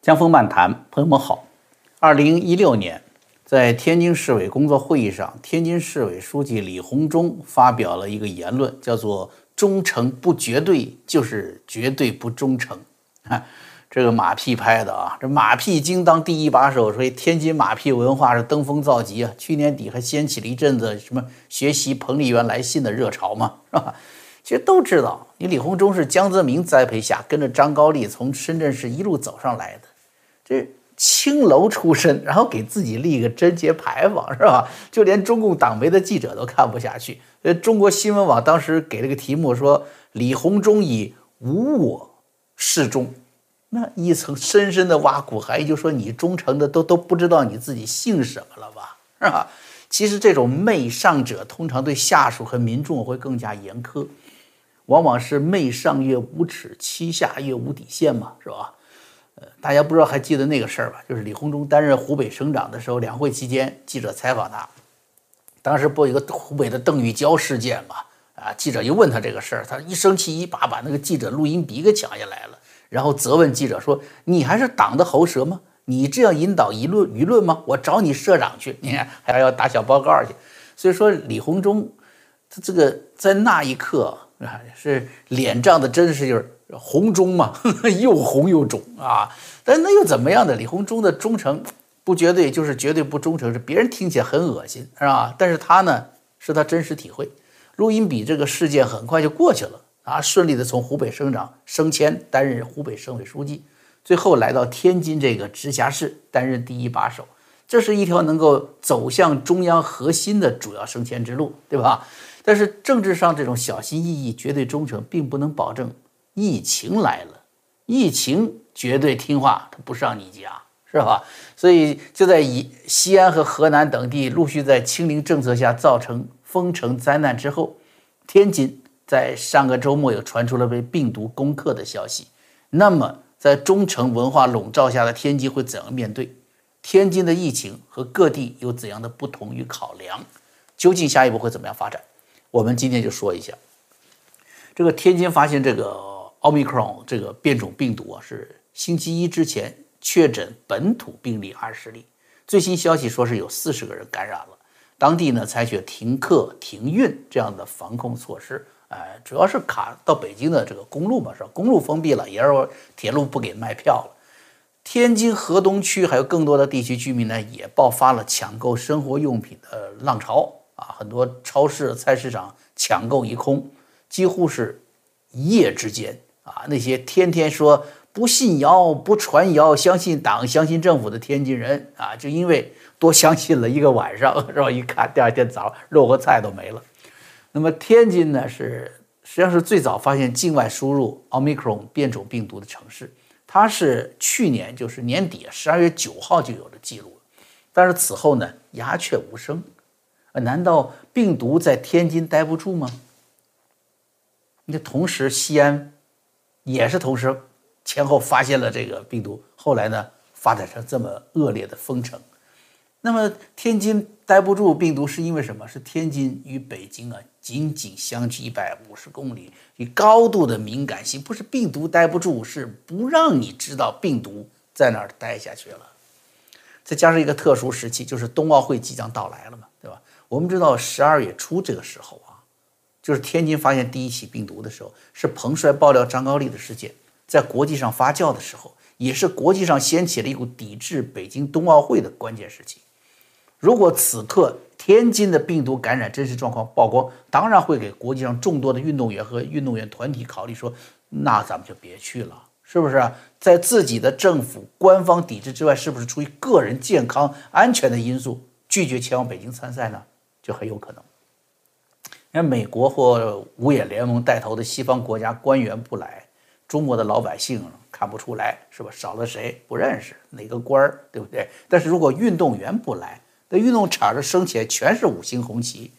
江峰漫谈，朋友们好。二零一六年，在天津市委工作会议上，天津市委书记李鸿忠发表了一个言论，叫做“忠诚不绝对，就是绝对不忠诚”。啊，这个马屁拍的啊，这马屁精当第一把手，所以天津马屁文化是登峰造极啊。去年底还掀起了一阵子什么学习彭丽媛来信的热潮嘛，是吧？其实都知道，你李鸿忠是江泽民栽培下，跟着张高丽从深圳市一路走上来的，这青楼出身，然后给自己立个贞节牌坊，是吧？就连中共党媒的记者都看不下去。呃，中国新闻网当时给了个题目说：“李鸿忠以无我示众”，那一层深深的挖苦，含义就说你忠诚的都都不知道你自己姓什么了吧，是吧？其实这种媚上者通常对下属和民众会更加严苛。往往是媚上越无耻，欺下越无底线嘛，是吧？呃，大家不知道还记得那个事儿吧？就是李鸿忠担任湖北省长的时候，两会期间，记者采访他，当时不有一个湖北的邓玉娇事件嘛？啊，记者就问他这个事儿，他一生气，一把把那个记者录音笔给抢下来了，然后责问记者说：“你还是党的喉舌吗？你这样引导舆论舆论吗？我找你社长去，你看还要打小报告去。”所以说，李鸿忠他这个在那一刻。啊，是脸涨的，真是就是红中嘛，又红又肿啊！但那又怎么样的？李鸿忠的忠诚不绝对，就是绝对不忠诚，是别人听起来很恶心，是吧？但是他呢，是他真实体会。录音笔这个事件很快就过去了啊，顺利的从湖北省长升迁，担任湖北省委书记，最后来到天津这个直辖市担任第一把手，这是一条能够走向中央核心的主要升迁之路，对吧？但是政治上这种小心翼翼、绝对忠诚，并不能保证疫情来了，疫情绝对听话，他不上你家，是吧？所以就在以西安和河南等地陆续在清零政策下造成封城灾难之后，天津在上个周末又传出了被病毒攻克的消息。那么，在忠诚文化笼罩下的天津会怎样面对？天津的疫情和各地有怎样的不同与考量？究竟下一步会怎么样发展？我们今天就说一下，这个天津发现这个奥密克戎这个变种病毒啊，是星期一之前确诊本土病例二十例，最新消息说是有四十个人感染了。当地呢采取停课停运这样的防控措施，哎，主要是卡到北京的这个公路嘛，是吧？公路封闭了，也是铁路不给卖票了。天津河东区还有更多的地区居民呢，也爆发了抢购生活用品的浪潮。啊，很多超市、菜市场抢购一空，几乎是一夜之间啊！那些天天说不信谣、不传谣、相信党、相信政府的天津人啊，就因为多相信了一个晚上，是吧？一看第二天早上肉和菜都没了。那么天津呢，是实际上是最早发现境外输入奥密克戎变种病毒的城市，它是去年就是年底十二月九号就有了记录，但是此后呢，鸦雀无声。难道病毒在天津待不住吗？那同时西安也是同时前后发现了这个病毒，后来呢发展成这么恶劣的封城。那么天津待不住病毒是因为什么？是天津与北京啊仅仅相距一百五十公里，以高度的敏感性，不是病毒待不住，是不让你知道病毒在哪儿待下去了。再加上一个特殊时期，就是冬奥会即将到来了嘛，对吧？我们知道十二月初这个时候啊，就是天津发现第一起病毒的时候，是彭帅爆料张高丽的事件，在国际上发酵的时候，也是国际上掀起了一股抵制北京冬奥会的关键时期。如果此刻天津的病毒感染真实状况曝光，当然会给国际上众多的运动员和运动员团体考虑说，那咱们就别去了，是不是？在自己的政府官方抵制之外，是不是出于个人健康安全的因素拒绝前往北京参赛呢？就很有可能，那美国或五眼联盟带头的西方国家官员不来，中国的老百姓看不出来是吧？少了谁不认识哪个官儿，对不对？但是如果运动员不来，那运动场上升起来全是五星红旗，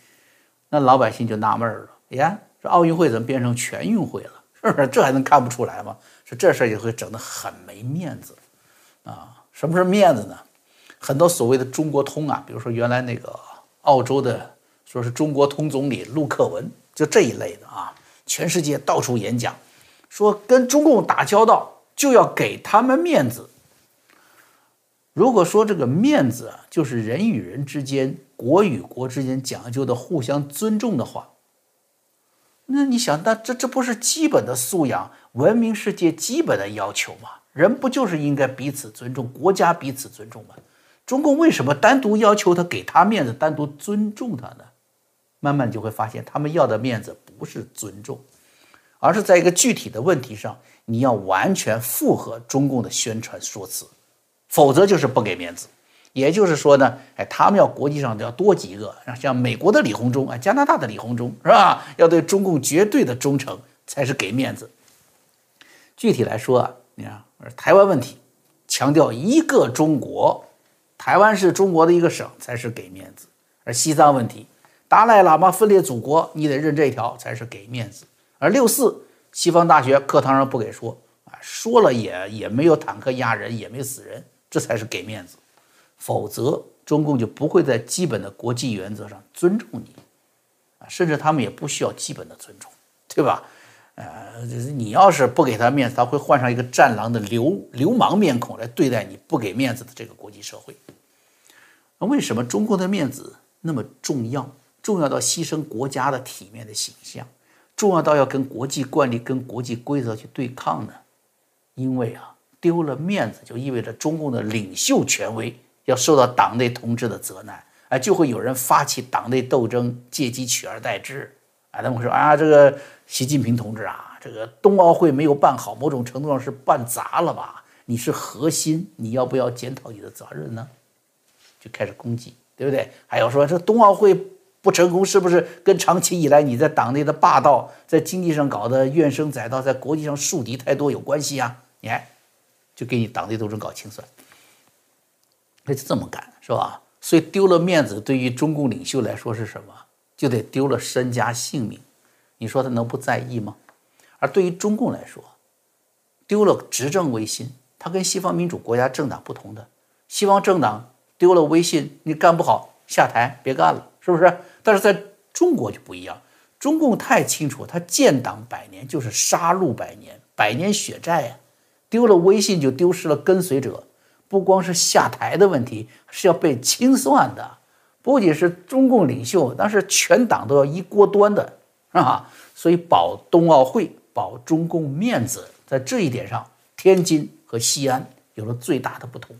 那老百姓就纳闷了：呀，这奥运会怎么变成全运会了？是不是？这还能看不出来吗？说这事儿也会整得很没面子啊！什么是面子呢？很多所谓的中国通啊，比如说原来那个。澳洲的说是中国通总理陆克文，就这一类的啊，全世界到处演讲，说跟中共打交道就要给他们面子，如果说这个面子啊，就是人与人之间、国与国之间讲究的互相尊重的话，那你想，那这这不是基本的素养、文明世界基本的要求吗？人不就是应该彼此尊重，国家彼此尊重吗？中共为什么单独要求他给他面子，单独尊重他呢？慢慢就会发现，他们要的面子不是尊重，而是在一个具体的问题上，你要完全符合中共的宣传说辞，否则就是不给面子。也就是说呢，哎，他们要国际上要多几个，像美国的李鸿忠啊，加拿大的李鸿忠是吧？要对中共绝对的忠诚才是给面子。具体来说啊，你看台湾问题，强调一个中国，台湾是中国的一个省才是给面子；而西藏问题，达赖喇嘛分裂祖国，你得认这条才是给面子；而六四，西方大学课堂上不给说啊，说了也也没有坦克压人，也没死人，这才是给面子。否则，中共就不会在基本的国际原则上尊重你，啊，甚至他们也不需要基本的尊重，对吧？呃，你要是不给他面子，他会换上一个战狼的流流氓面孔来对待你不给面子的这个国际社会。那为什么中国的面子那么重要？重要到牺牲国家的体面的形象，重要到要跟国际惯例、跟国际规则去对抗呢？因为啊，丢了面子就意味着中共的领袖权威。要受到党内同志的责难，哎，就会有人发起党内斗争，借机取而代之，啊，他们会说啊，这个习近平同志啊，这个冬奥会没有办好，某种程度上是办砸了吧？你是核心，你要不要检讨你的责任呢？就开始攻击，对不对？还有说这冬奥会不成功，是不是跟长期以来你在党内的霸道，在经济上搞的怨声载道，在国际上树敌太多有关系啊？你看，就给你党内斗争搞清算。他就这么干，是吧？所以丢了面子，对于中共领袖来说是什么？就得丢了身家性命。你说他能不在意吗？而对于中共来说，丢了执政威信，他跟西方民主国家政党不同的，西方政党丢了威信，你干不好下台别干了，是不是？但是在中国就不一样，中共太清楚，他建党百年就是杀戮百年，百年血债呀，丢了威信就丢失了跟随者。不光是下台的问题，是要被清算的。不仅是中共领袖，但是全党都要一锅端的，是吧？所以保冬奥会、保中共面子，在这一点上，天津和西安有了最大的不同。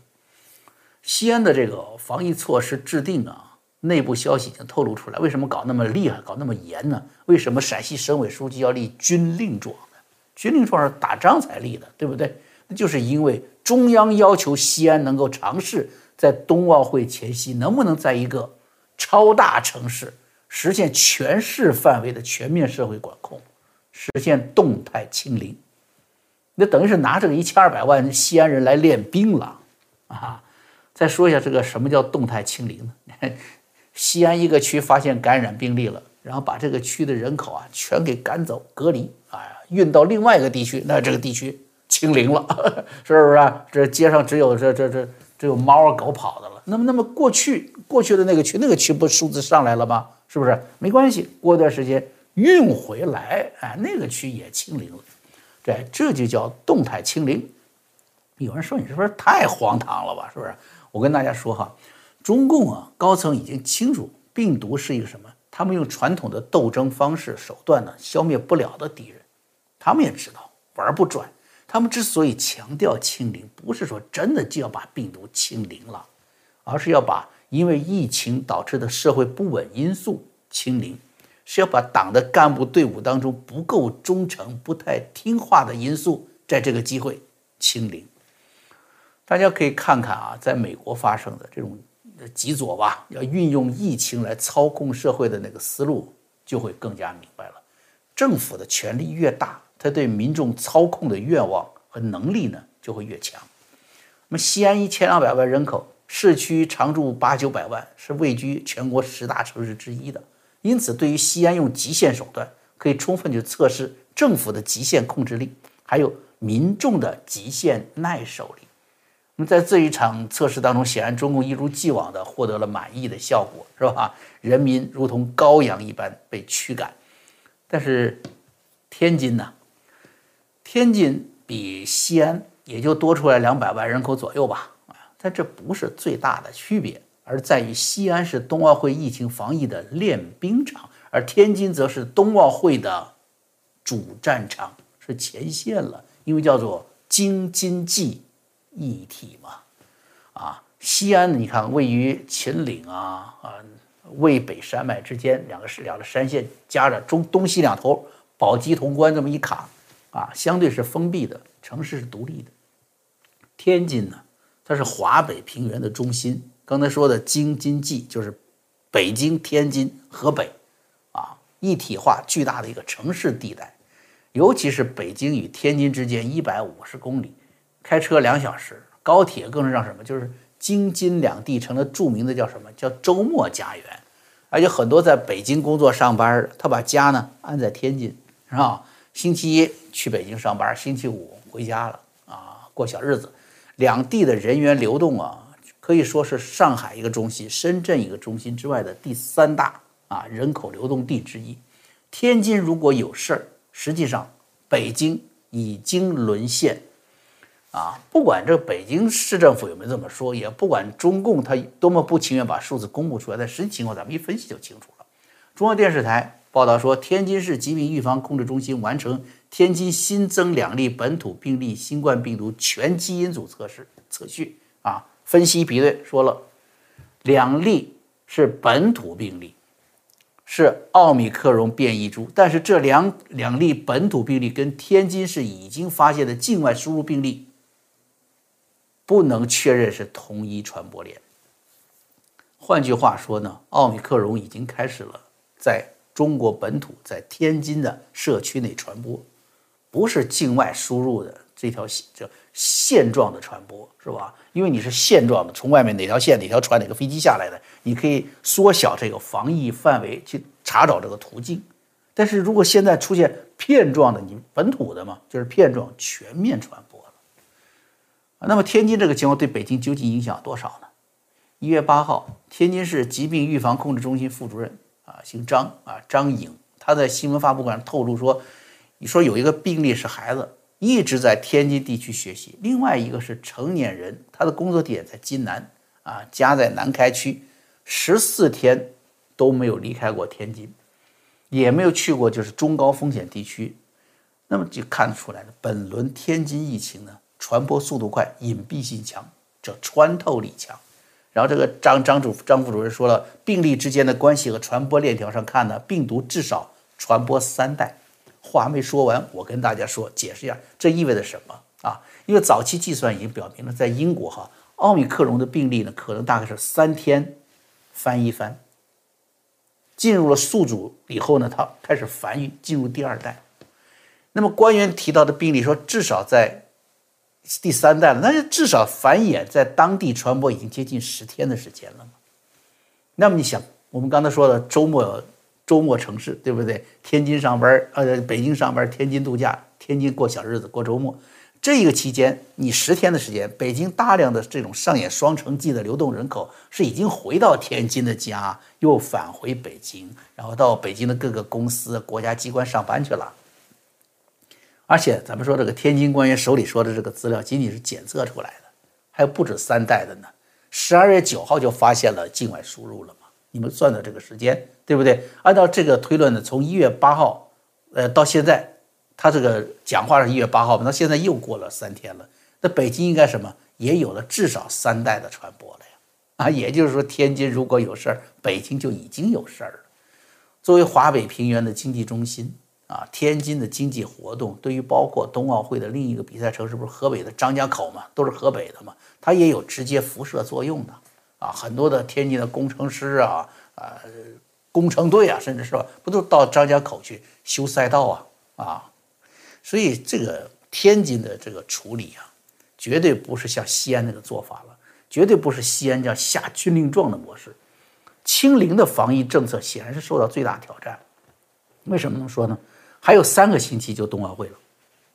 西安的这个防疫措施制定啊，内部消息已经透露出来。为什么搞那么厉害、搞那么严呢？为什么陕西省委书记要立军令状呢？军令状是打仗才立的，对不对？那就是因为。中央要求西安能够尝试在冬奥会前夕，能不能在一个超大城市实现全市范围的全面社会管控，实现动态清零？那等于是拿这个一千二百万西安人来练兵了啊！再说一下这个什么叫动态清零呢？西安一个区发现感染病例了，然后把这个区的人口啊全给赶走隔离啊，运到另外一个地区，那这个地区。清零了，是不是啊？这街上只有这这这只有猫啊狗跑的了。那么那么过去过去的那个区那个区不数字上来了吗？是不是？没关系，过段时间运回来，哎，那个区也清零了。这这就叫动态清零。有人说你是不是太荒唐了吧？是不是？我跟大家说哈，中共啊高层已经清楚病毒是一个什么，他们用传统的斗争方式手段呢消灭不了的敌人，他们也知道玩不转。他们之所以强调清零，不是说真的就要把病毒清零了，而是要把因为疫情导致的社会不稳因素清零，是要把党的干部队伍当中不够忠诚、不太听话的因素在这个机会清零。大家可以看看啊，在美国发生的这种极左吧，要运用疫情来操控社会的那个思路，就会更加明白了。政府的权力越大。他对民众操控的愿望和能力呢，就会越强。那么，西安一千两百万人口，市区常住八九百万，是位居全国十大城市之一的。因此，对于西安用极限手段，可以充分去测试政府的极限控制力，还有民众的极限耐受力。那，在这一场测试当中，显然中共一如既往的获得了满意的效果，是吧？人民如同羔羊一般被驱赶。但是，天津呢？天津比西安也就多出来两百万人口左右吧，啊，但这不是最大的区别，而在于西安是冬奥会疫情防疫的练兵场，而天津则是冬奥会的主战场，是前线了，因为叫做京津冀一体嘛。啊，西安你看位于秦岭啊啊渭北山脉之间，两个是两个山线夹着中东西两头，宝鸡潼关这么一卡，啊，相对是封闭的城市是独立的。天津呢，它是华北平原的中心。刚才说的京津冀就是北京、天津、河北，啊，一体化巨大的一个城市地带。尤其是北京与天津之间一百五十公里，开车两小时，高铁更是让什么？就是京津两地成了著名的叫什么？叫周末家园。而且很多在北京工作上班的，他把家呢安在天津，是吧？星期一去北京上班，星期五回家了啊，过小日子。两地的人员流动啊，可以说是上海一个中心、深圳一个中心之外的第三大啊人口流动地之一。天津如果有事儿，实际上北京已经沦陷。啊，不管这北京市政府有没有这么说，也不管中共他多么不情愿把数字公布出来，但实际情况咱们一分析就清楚了。中央电视台报道说，天津市疾病预防控制中心完成天津新增两例本土病例新冠病毒全基因组测试测序啊，分析比对说了，两例是本土病例，是奥密克戎变异株，但是这两两例本土病例跟天津市已经发现的境外输入病例。不能确认是同一传播链。换句话说呢，奥密克戎已经开始了在中国本土，在天津的社区内传播，不是境外输入的这条线，叫线状的传播，是吧？因为你是线状的，从外面哪条线、哪条船、哪个飞机下来的，你可以缩小这个防疫范围去查找这个途径。但是如果现在出现片状的，你本土的嘛，就是片状全面传播。那么天津这个情况对北京究竟影响多少呢？一月八号，天津市疾病预防控制中心副主任啊，姓张啊，张颖，他在新闻发布会上透露说，你说有一个病例是孩子，一直在天津地区学习，另外一个是成年人，他的工作地点在津南啊，家在南开区，十四天都没有离开过天津，也没有去过就是中高风险地区，那么就看出来了，本轮天津疫情呢。传播速度快，隐蔽性强，这穿透力强。然后这个张张主张副主任说了，病例之间的关系和传播链条上看呢，病毒至少传播三代。话还没说完，我跟大家说解释一下，这意味着什么啊？因为早期计算已经表明了，在英国哈，奥密克戎的病例呢，可能大概是三天翻一番，进入了宿主以后呢，它开始繁育，进入第二代。那么官员提到的病例说，至少在第三代了，那就至少繁衍在当地传播已经接近十天的时间了嘛。那么你想，我们刚才说的周末周末城市，对不对？天津上班，呃，北京上班，天津度假，天津过小日子，过周末，这个期间你十天的时间，北京大量的这种上演双城记的流动人口是已经回到天津的家，又返回北京，然后到北京的各个公司、国家机关上班去了。而且咱们说这个天津官员手里说的这个资料仅仅是检测出来的，还不止三代的呢。十二月九号就发现了境外输入了嘛？你们算的这个时间对不对？按照这个推论呢，从一月八号，呃，到现在，他这个讲话是一月八号，那现在又过了三天了。那北京应该什么也有了至少三代的传播了呀？啊，也就是说天津如果有事儿，北京就已经有事儿了。作为华北平原的经济中心。啊，天津的经济活动对于包括冬奥会的另一个比赛城市，不是河北的张家口嘛，都是河北的嘛，它也有直接辐射作用的。啊，很多的天津的工程师啊，啊，工程队啊，甚至是吧，不都到张家口去修赛道啊？啊，所以这个天津的这个处理啊，绝对不是像西安那个做法了，绝对不是西安这样下军令状的模式。清零的防疫政策显然是受到最大挑战。为什么这么说呢？还有三个星期就冬奥会了，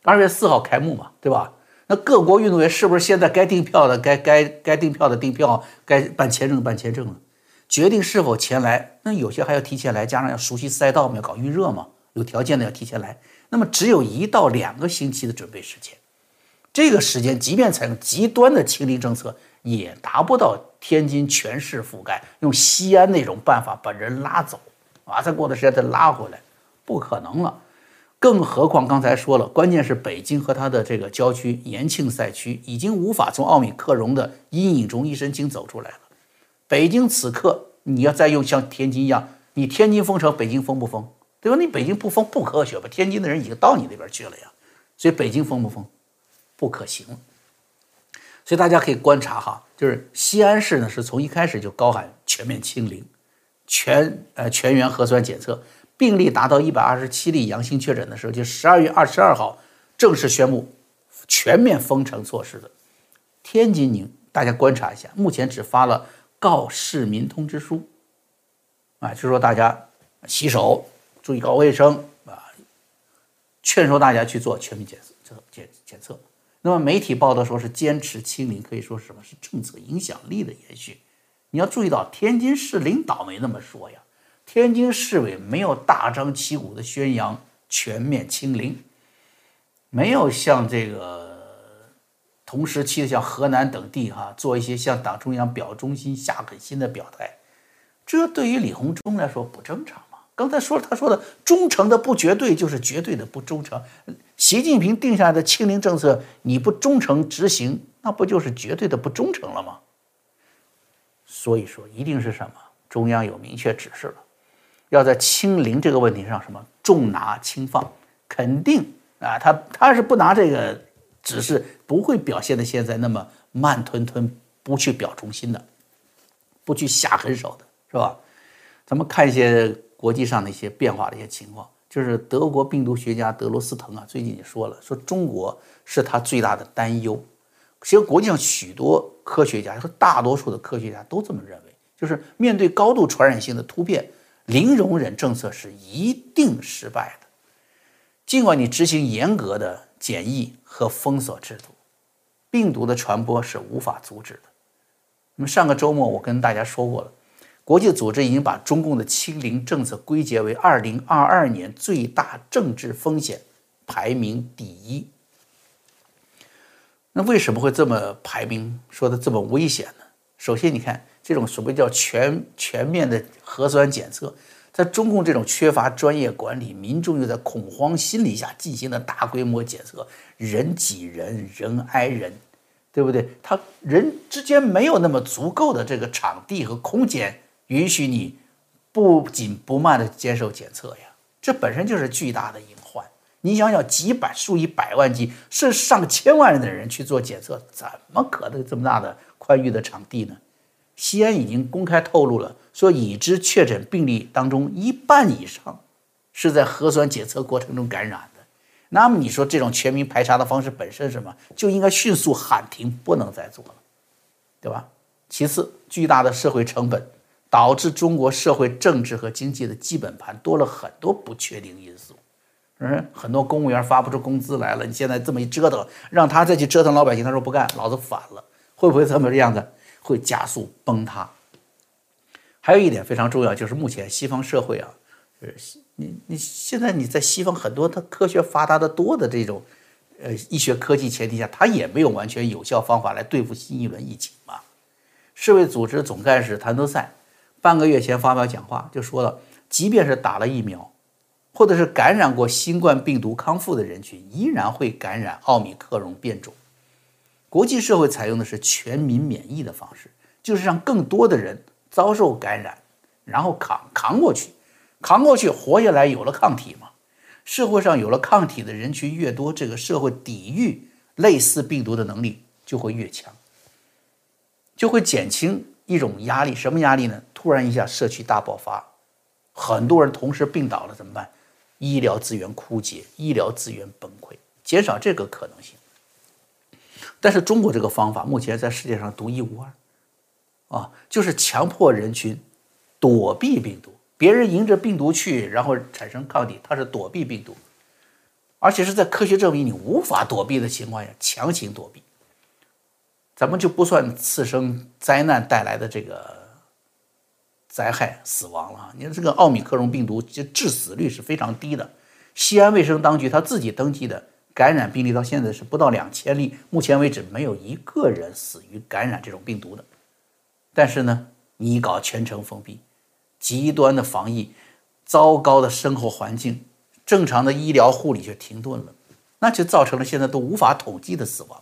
二月四号开幕嘛，对吧？那各国运动员是不是现在该订票的该该该订票的订票，该办签证的办签证了？决定是否前来，那有些还要提前来，加上要熟悉赛道嘛，要搞预热嘛，有条件的要提前来。那么只有一到两个星期的准备时间，这个时间，即便采用极端的清零政策，也达不到天津全市覆盖，用西安那种办法把人拉走，啊，再过段时间再拉回来，不可能了。更何况刚才说了，关键是北京和它的这个郊区延庆赛区已经无法从奥密克戎的阴影中一身轻走出来了。北京此刻你要再用像天津一样，你天津封城，北京封不封？对吧？你北京不封不科学吧？天津的人已经到你那边去了呀，所以北京封不封？不可行。所以大家可以观察哈，就是西安市呢是从一开始就高喊全面清零，全呃全员核酸检测。病例达到一百二十七例阳性确诊的时候，就十二月二十二号正式宣布全面封城措施的。天津宁，大家观察一下，目前只发了告市民通知书，啊，就说大家洗手，注意搞卫生啊，劝说大家去做全民检测检检测。那么媒体报道说是坚持清零，可以说是什么？是政策影响力的延续。你要注意到，天津市领导没那么说呀。天津市委没有大张旗鼓的宣扬全面清零，没有像这个同时期的像河南等地哈做一些向党中央表忠心下狠心的表态，这对于李鸿忠来说不正常吗？刚才说他说的忠诚的不绝对就是绝对的不忠诚，习近平定下来的清零政策你不忠诚执行，那不就是绝对的不忠诚了吗？所以说一定是什么？中央有明确指示了。要在清零这个问题上什么重拿轻放，肯定啊，他他是不拿这个指示，不会表现的现在那么慢吞吞，不去表忠心的，不去下狠手的，是吧？咱们看一些国际上的一些变化的一些情况，就是德国病毒学家德罗斯滕啊，最近也说了，说中国是他最大的担忧。其实国际上许多科学家和大多数的科学家都这么认为，就是面对高度传染性的突变。零容忍政策是一定失败的，尽管你执行严格的检疫和封锁制度，病毒的传播是无法阻止的。那么上个周末我跟大家说过了，国际组织已经把中共的清零政策归结为二零二二年最大政治风险，排名第一。那为什么会这么排名说的这么危险呢？首先，你看。这种所谓叫全全面的核酸检测，在中共这种缺乏专业管理、民众又在恐慌心理下进行的大规模检测，人挤人，人挨人，对不对？他人之间没有那么足够的这个场地和空间，允许你不紧不慢的接受检测呀。这本身就是巨大的隐患。你想想，几百、数以百万计，甚至上千万人的人去做检测，怎么可能这么大的宽裕的场地呢？西安已经公开透露了，说已知确诊病例当中一半以上是在核酸检测过程中感染的。那么你说这种全民排查的方式本身什么就应该迅速喊停，不能再做了，对吧？其次，巨大的社会成本导致中国社会政治和经济的基本盘多了很多不确定因素。嗯，很多公务员发不出工资来了，你现在这么一折腾，让他再去折腾老百姓，他说不干，老子反了，会不会这么样子？会加速崩塌。还有一点非常重要，就是目前西方社会啊，就是你你现在你在西方很多它科学发达的多的这种呃医学科技前提下，它也没有完全有效方法来对付新一轮疫情嘛。世卫组织总干事谭德赛半个月前发表讲话就说了，即便是打了疫苗，或者是感染过新冠病毒康复的人群，依然会感染奥密克戎变种。国际社会采用的是全民免疫的方式，就是让更多的人遭受感染，然后扛扛过去，扛过去活下来，有了抗体嘛。社会上有了抗体的人群越多，这个社会抵御类似病毒的能力就会越强，就会减轻一种压力。什么压力呢？突然一下社区大爆发，很多人同时病倒了怎么办？医疗资源枯竭，医疗资源崩溃，减少这个可能性。但是中国这个方法目前在世界上独一无二，啊，就是强迫人群躲避病毒，别人迎着病毒去，然后产生抗体，它是躲避病毒，而且是在科学证明你无法躲避的情况下强行躲避。咱们就不算次生灾难带来的这个灾害死亡了，你看这个奥密克戎病毒，就致死率是非常低的。西安卫生当局他自己登记的感染病例到现在是不到两千例，目前为止没有一个人死于感染这种病毒的。但是呢，你搞全城封闭，极端的防疫，糟糕的生活环境，正常的医疗护理却停顿了，那就造成了现在都无法统计的死亡。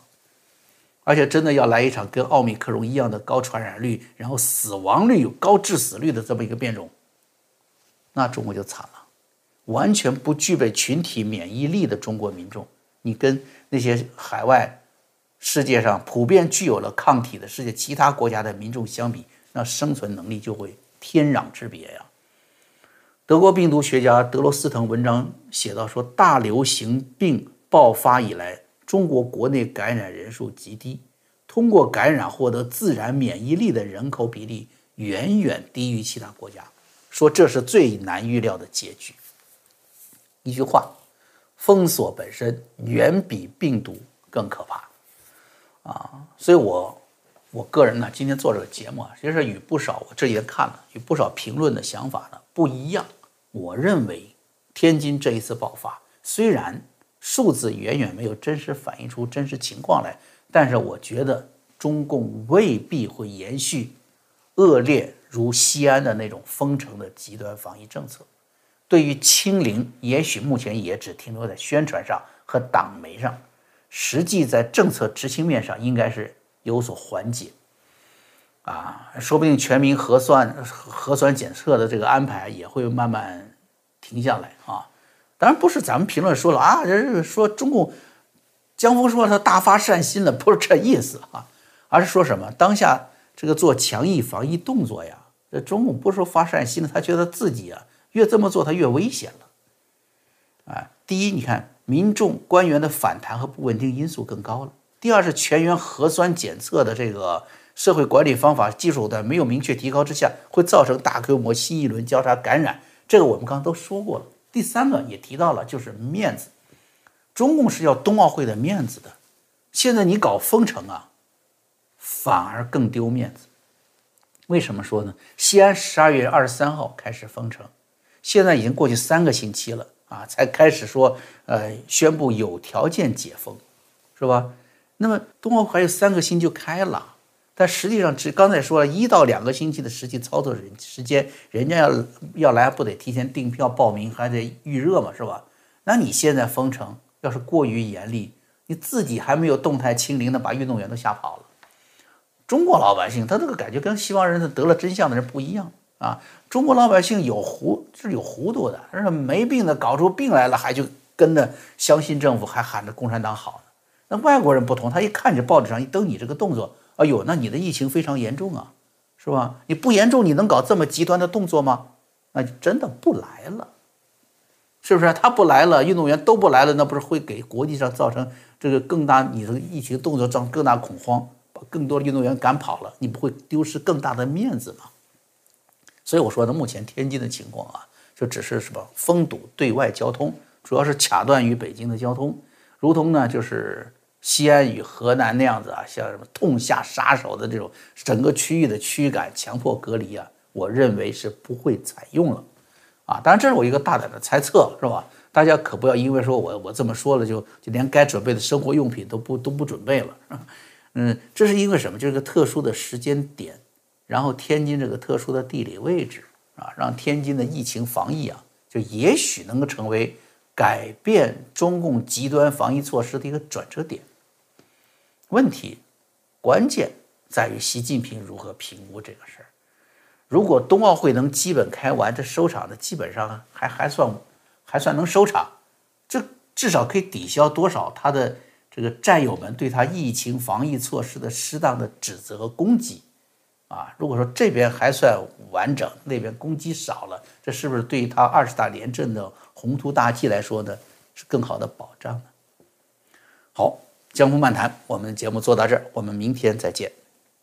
而且真的要来一场跟奥密克戎一样的高传染率，然后死亡率有高致死率的这么一个变种，那中国就惨了。完全不具备群体免疫力的中国民众，你跟那些海外世界上普遍具有了抗体的世界其他国家的民众相比，那生存能力就会天壤之别呀。德国病毒学家德罗斯滕文章写到说，大流行病爆发以来，中国国内感染人数极低，通过感染获得自然免疫力的人口比例远远低于其他国家，说这是最难预料的结局。一句话，封锁本身远比病毒更可怕，啊，所以我我个人呢，今天做这个节目啊，其实与不少我这几天看了与不少评论的想法呢不一样。我认为天津这一次爆发，虽然数字远远没有真实反映出真实情况来，但是我觉得中共未必会延续恶劣如西安的那种封城的极端防疫政策。对于清零，也许目前也只停留在宣传上和党媒上，实际在政策执行面上应该是有所缓解。啊，说不定全民核酸核酸检测的这个安排也会慢慢停下来啊。当然不是咱们评论说了啊，人说中共江峰说他大发善心了，不是这意思啊，而是说什么当下这个做强硬防疫动作呀，这中共不是说发善心了，他觉得自己啊。越这么做，他越危险了，啊！第一，你看民众官员的反弹和不稳定因素更高了；第二是全员核酸检测的这个社会管理方法技术手段没有明确提高之下，会造成大规模新一轮交叉感染。这个我们刚刚都说过了。第三个也提到了，就是面子，中共是要冬奥会的面子的，现在你搞封城啊，反而更丢面子。为什么说呢？西安十二月二十三号开始封城。现在已经过去三个星期了啊，才开始说，呃，宣布有条件解封，是吧？那么冬奥会还有三个星期就开了，但实际上只刚才说了一到两个星期的实际操作人时间，人家要要来不得提前订票报名，还得预热嘛，是吧？那你现在封城要是过于严厉，你自己还没有动态清零呢，把运动员都吓跑了。中国老百姓他这个感觉跟西方人得了真相的人不一样。啊，中国老百姓有糊是有糊涂的，是没病的搞出病来了，还就跟着相信政府，还喊着共产党好呢。那外国人不同，他一看这报纸上一登你这个动作，哎呦，那你的疫情非常严重啊，是吧？你不严重，你能搞这么极端的动作吗？那就真的不来了，是不是？他不来了，运动员都不来了，那不是会给国际上造成这个更大你的疫情动作造成更大恐慌，把更多的运动员赶跑了，你不会丢失更大的面子吗？所以我说呢，目前天津的情况啊，就只是什么封堵对外交通，主要是卡断与北京的交通，如同呢就是西安与河南那样子啊，像什么痛下杀手的这种整个区域的驱赶、强迫隔离啊，我认为是不会采用了，啊，当然这是我一个大胆的猜测，是吧？大家可不要因为说我我这么说了，就就连该准备的生活用品都不都不准备了，嗯，这是因为什么？就是个特殊的时间点。然后天津这个特殊的地理位置啊，让天津的疫情防疫啊，就也许能够成为改变中共极端防疫措施的一个转折点。问题关键在于习近平如何评估这个事儿。如果冬奥会能基本开完，这收场的基本上还还算还算能收场，这至少可以抵消多少他的这个战友们对他疫情防疫措施的适当的指责和攻击。啊，如果说这边还算完整，那边攻击少了，这是不是对于他二十大连阵的宏图大计来说呢，是更好的保障呢？好，江湖漫谈，我们节目做到这儿，我们明天再见。